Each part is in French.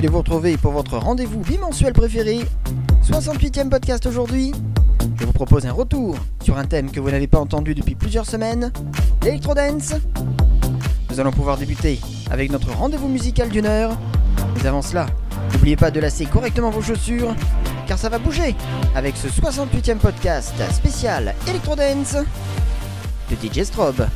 de vous retrouver pour votre rendez-vous bimensuel préféré. 68e podcast aujourd'hui. Je vous propose un retour sur un thème que vous n'avez pas entendu depuis plusieurs semaines, l'électro-dance. Nous allons pouvoir débuter avec notre rendez-vous musical d'une heure. Mais avant cela, n'oubliez pas de lasser correctement vos chaussures, car ça va bouger avec ce 68e podcast spécial Electro Dance de DJ Strobe.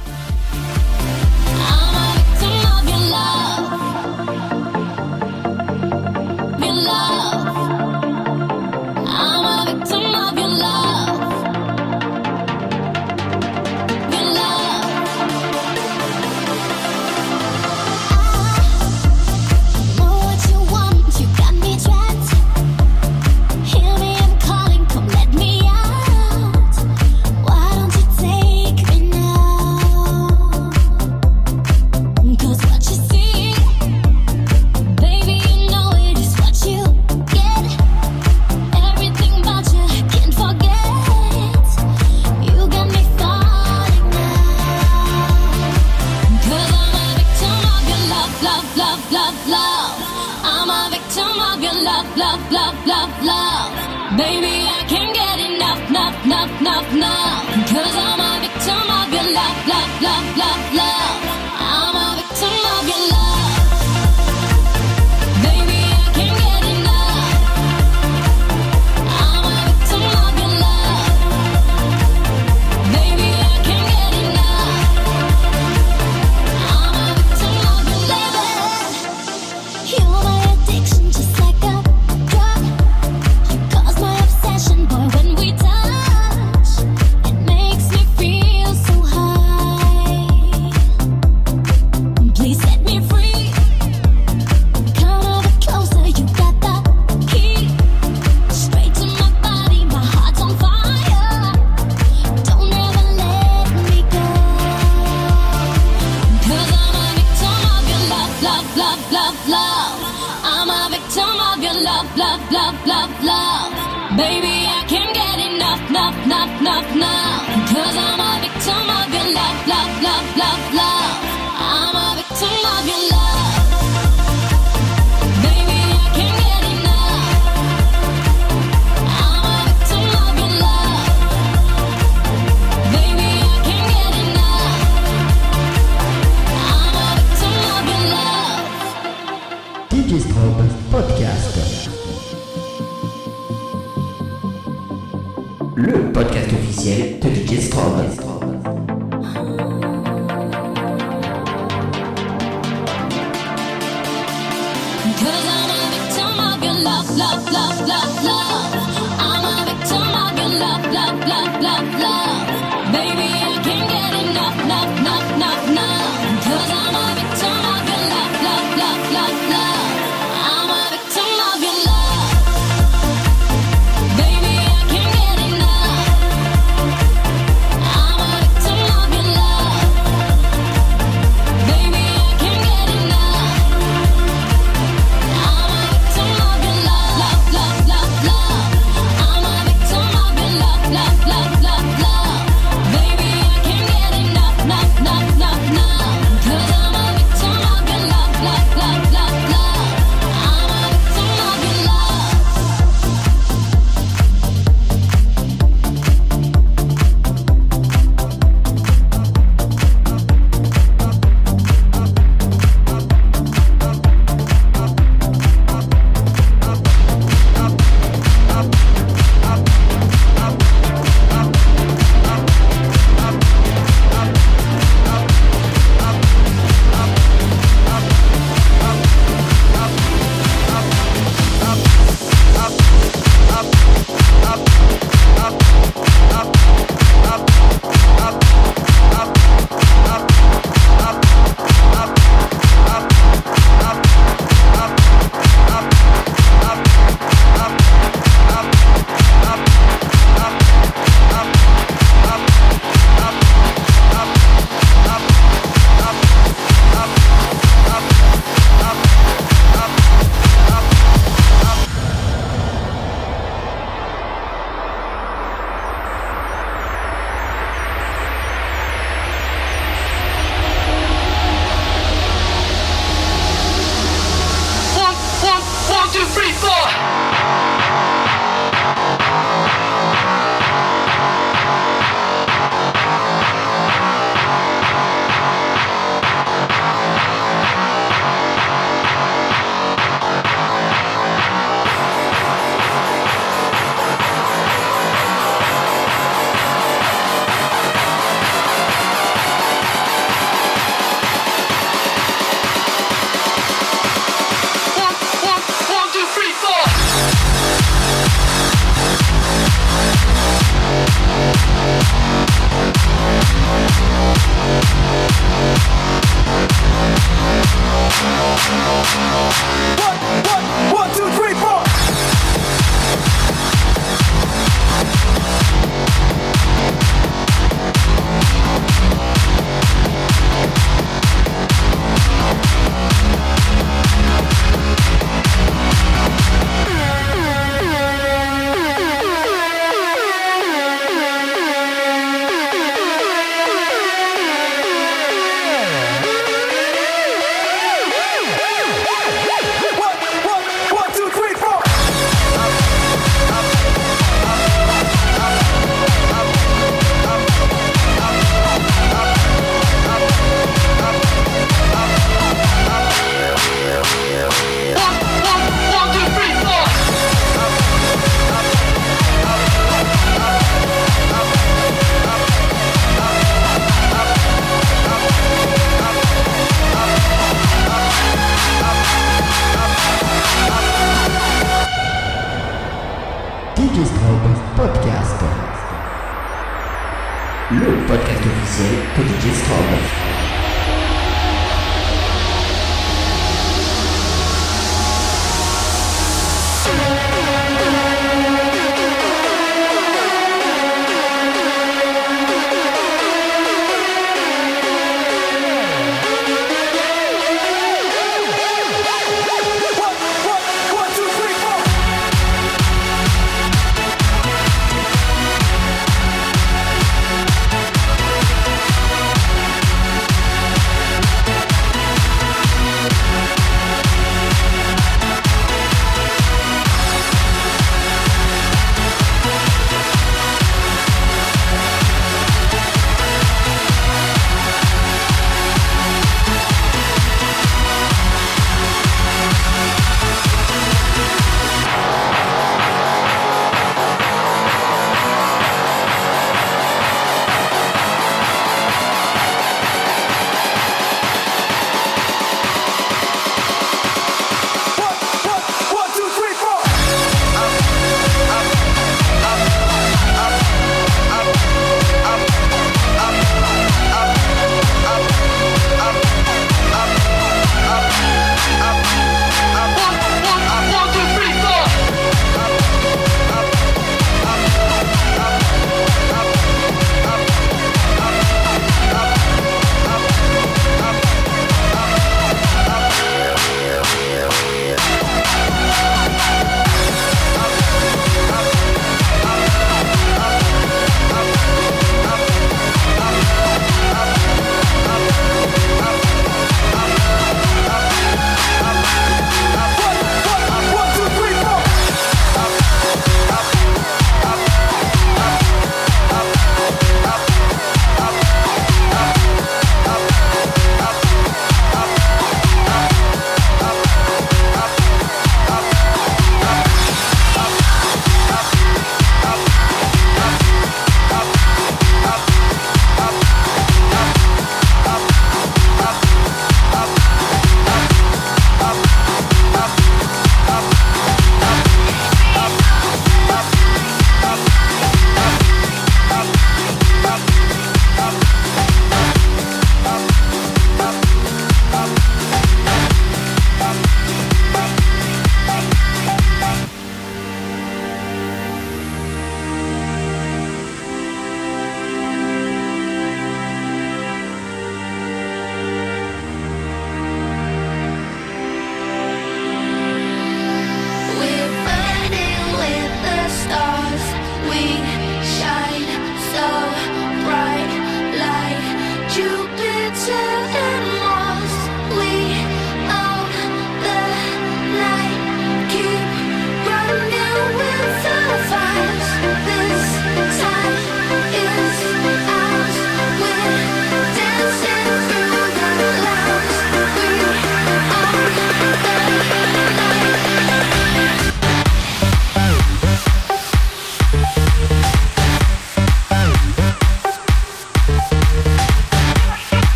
officiel de DJ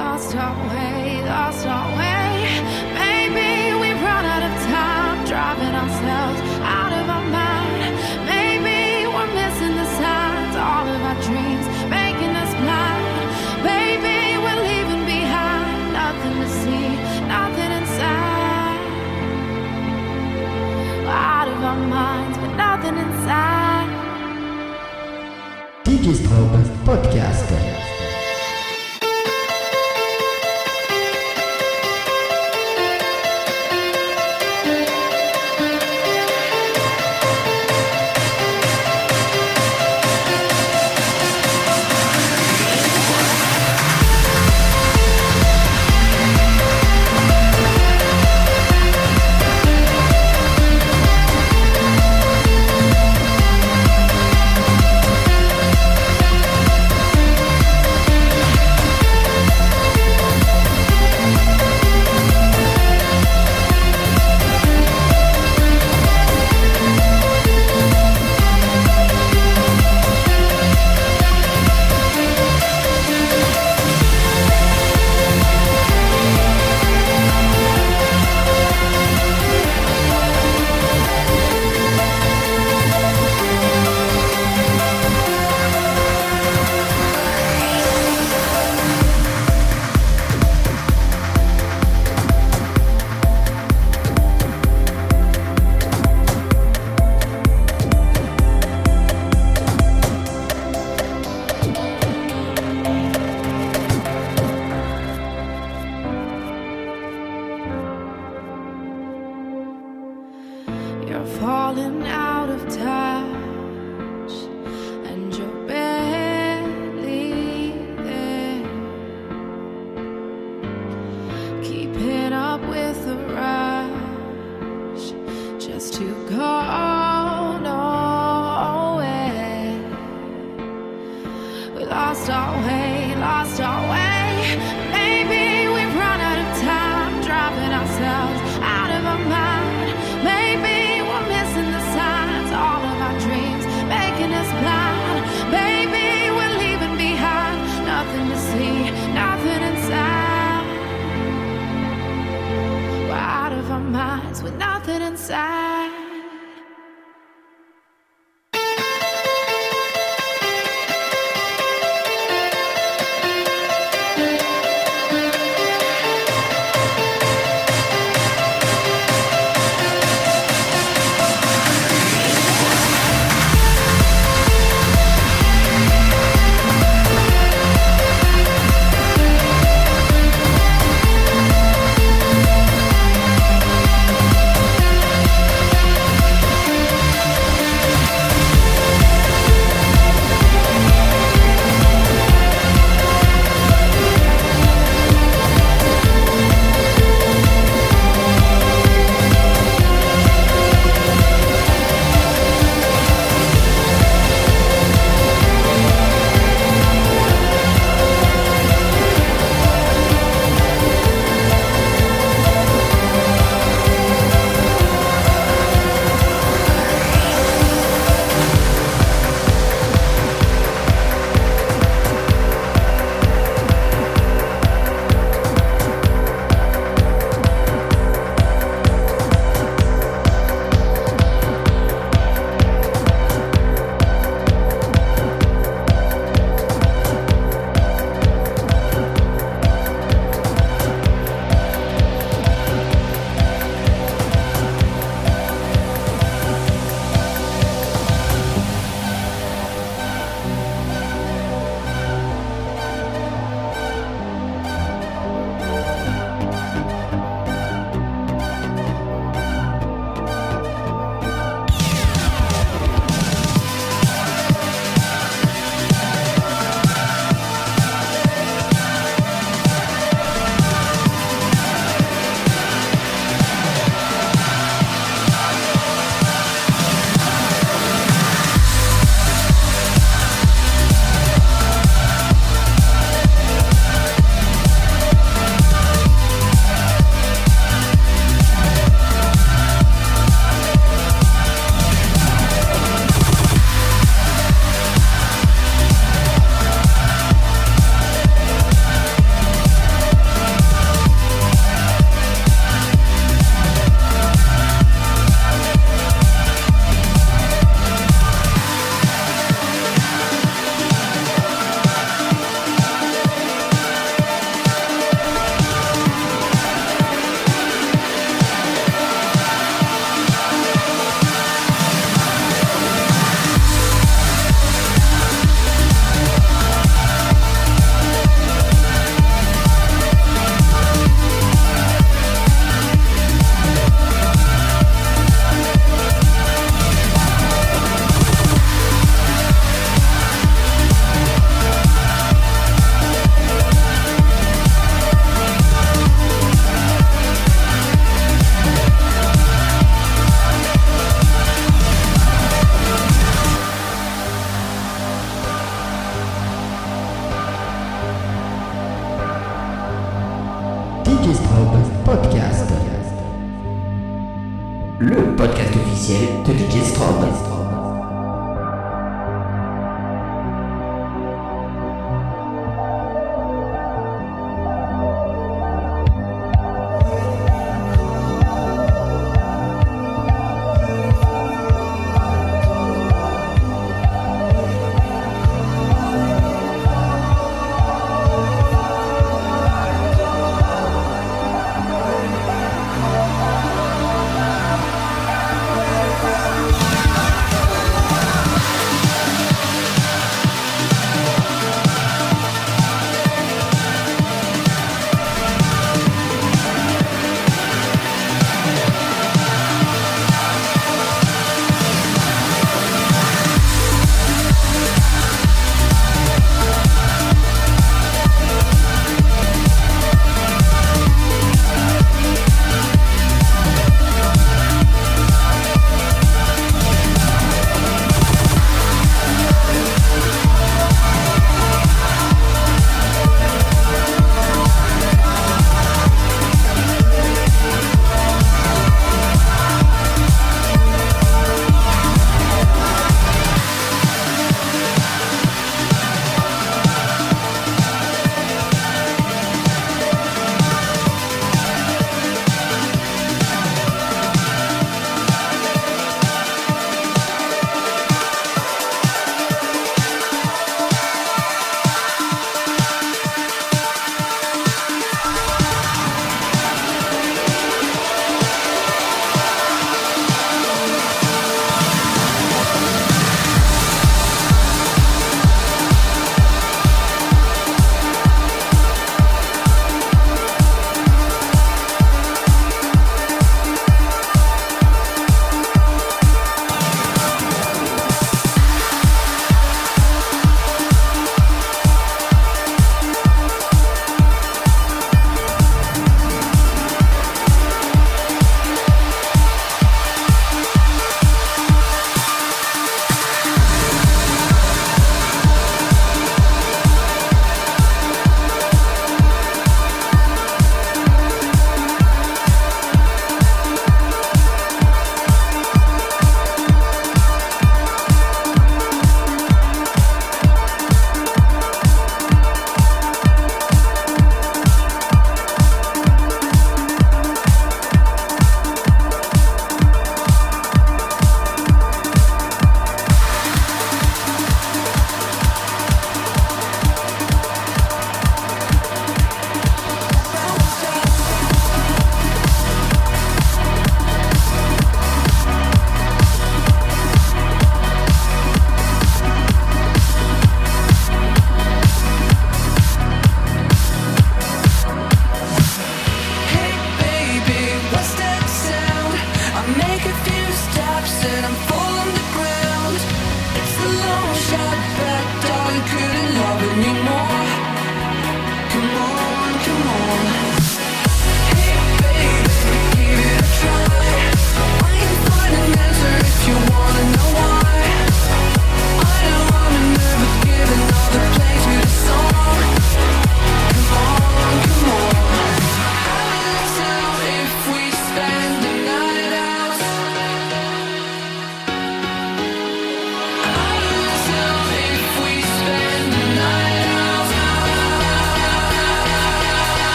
lost our way, lost our way.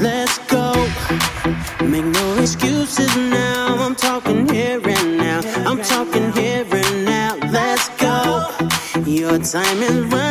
let's go. Make no excuses now. I'm talking here and now. I'm talking here and now. Let's go. Your time is running.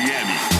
Miami.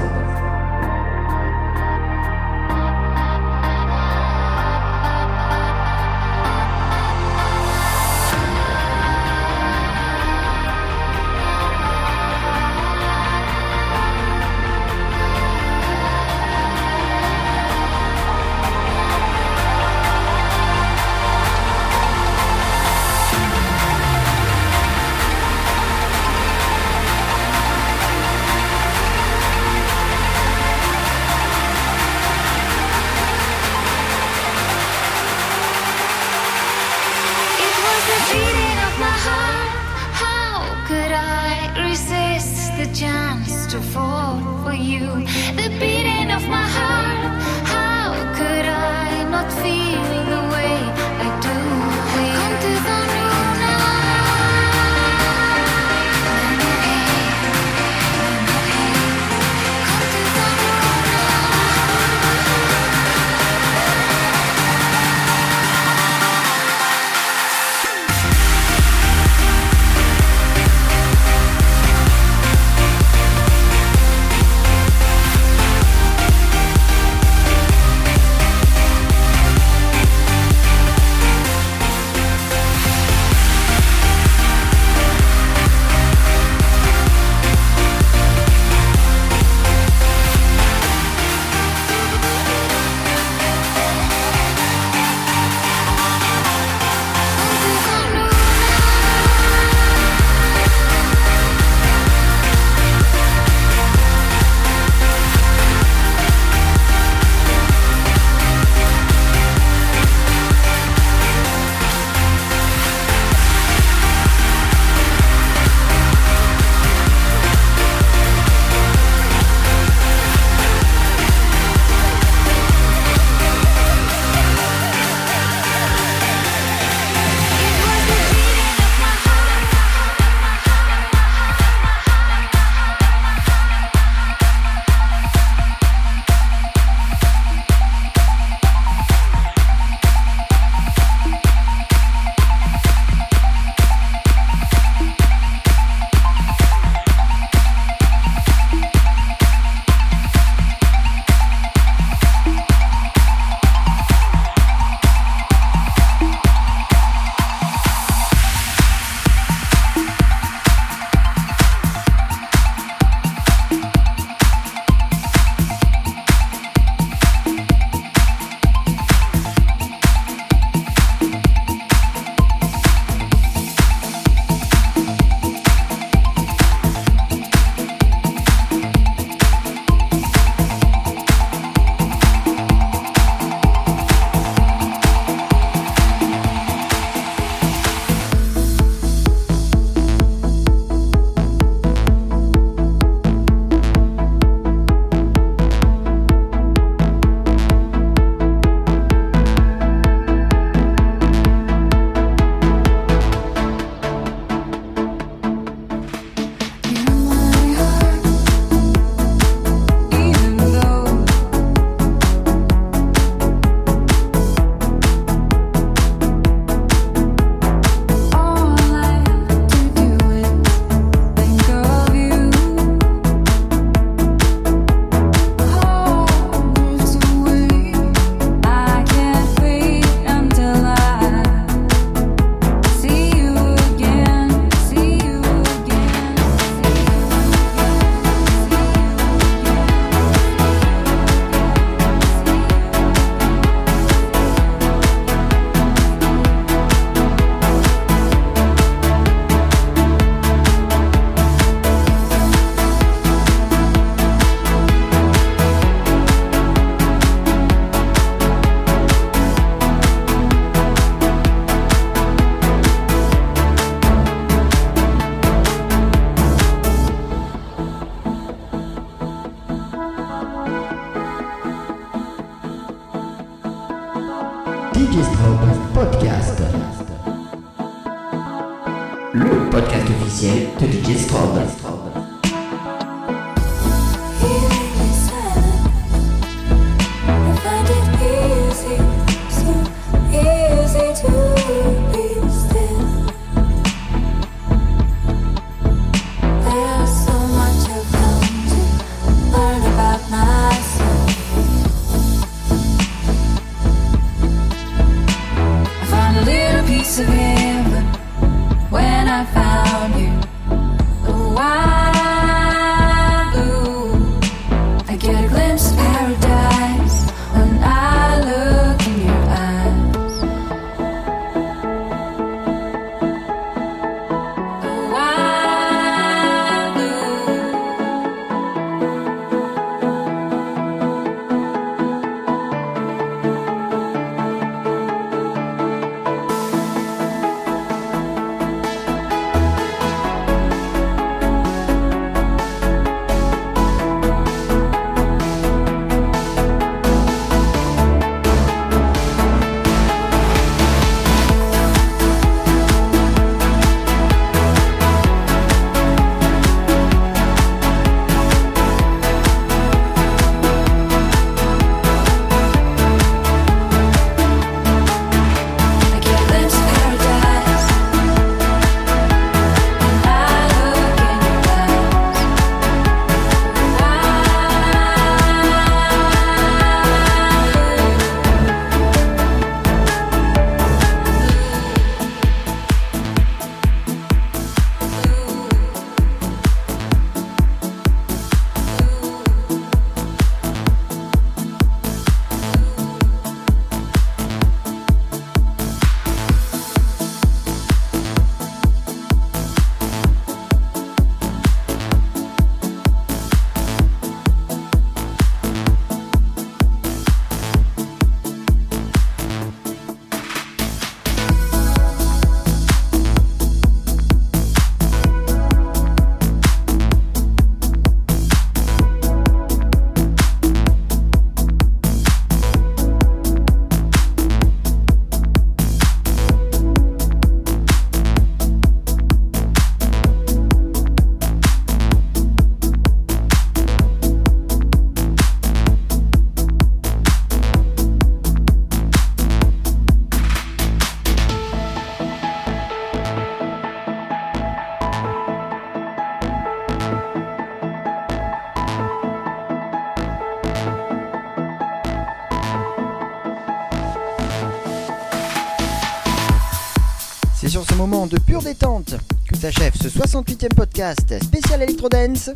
Spécial Electro Dance.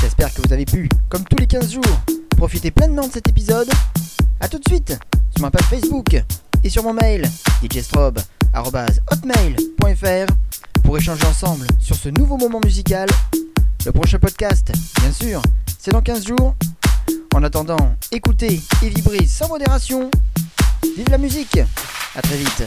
J'espère que vous avez pu, comme tous les 15 jours, profiter pleinement de cet épisode. A tout de suite sur ma page Facebook et sur mon mail djstrobe.hotmail.fr pour échanger ensemble sur ce nouveau moment musical. Le prochain podcast, bien sûr, c'est dans 15 jours. En attendant, écoutez et vibrez sans modération. Vive la musique À très vite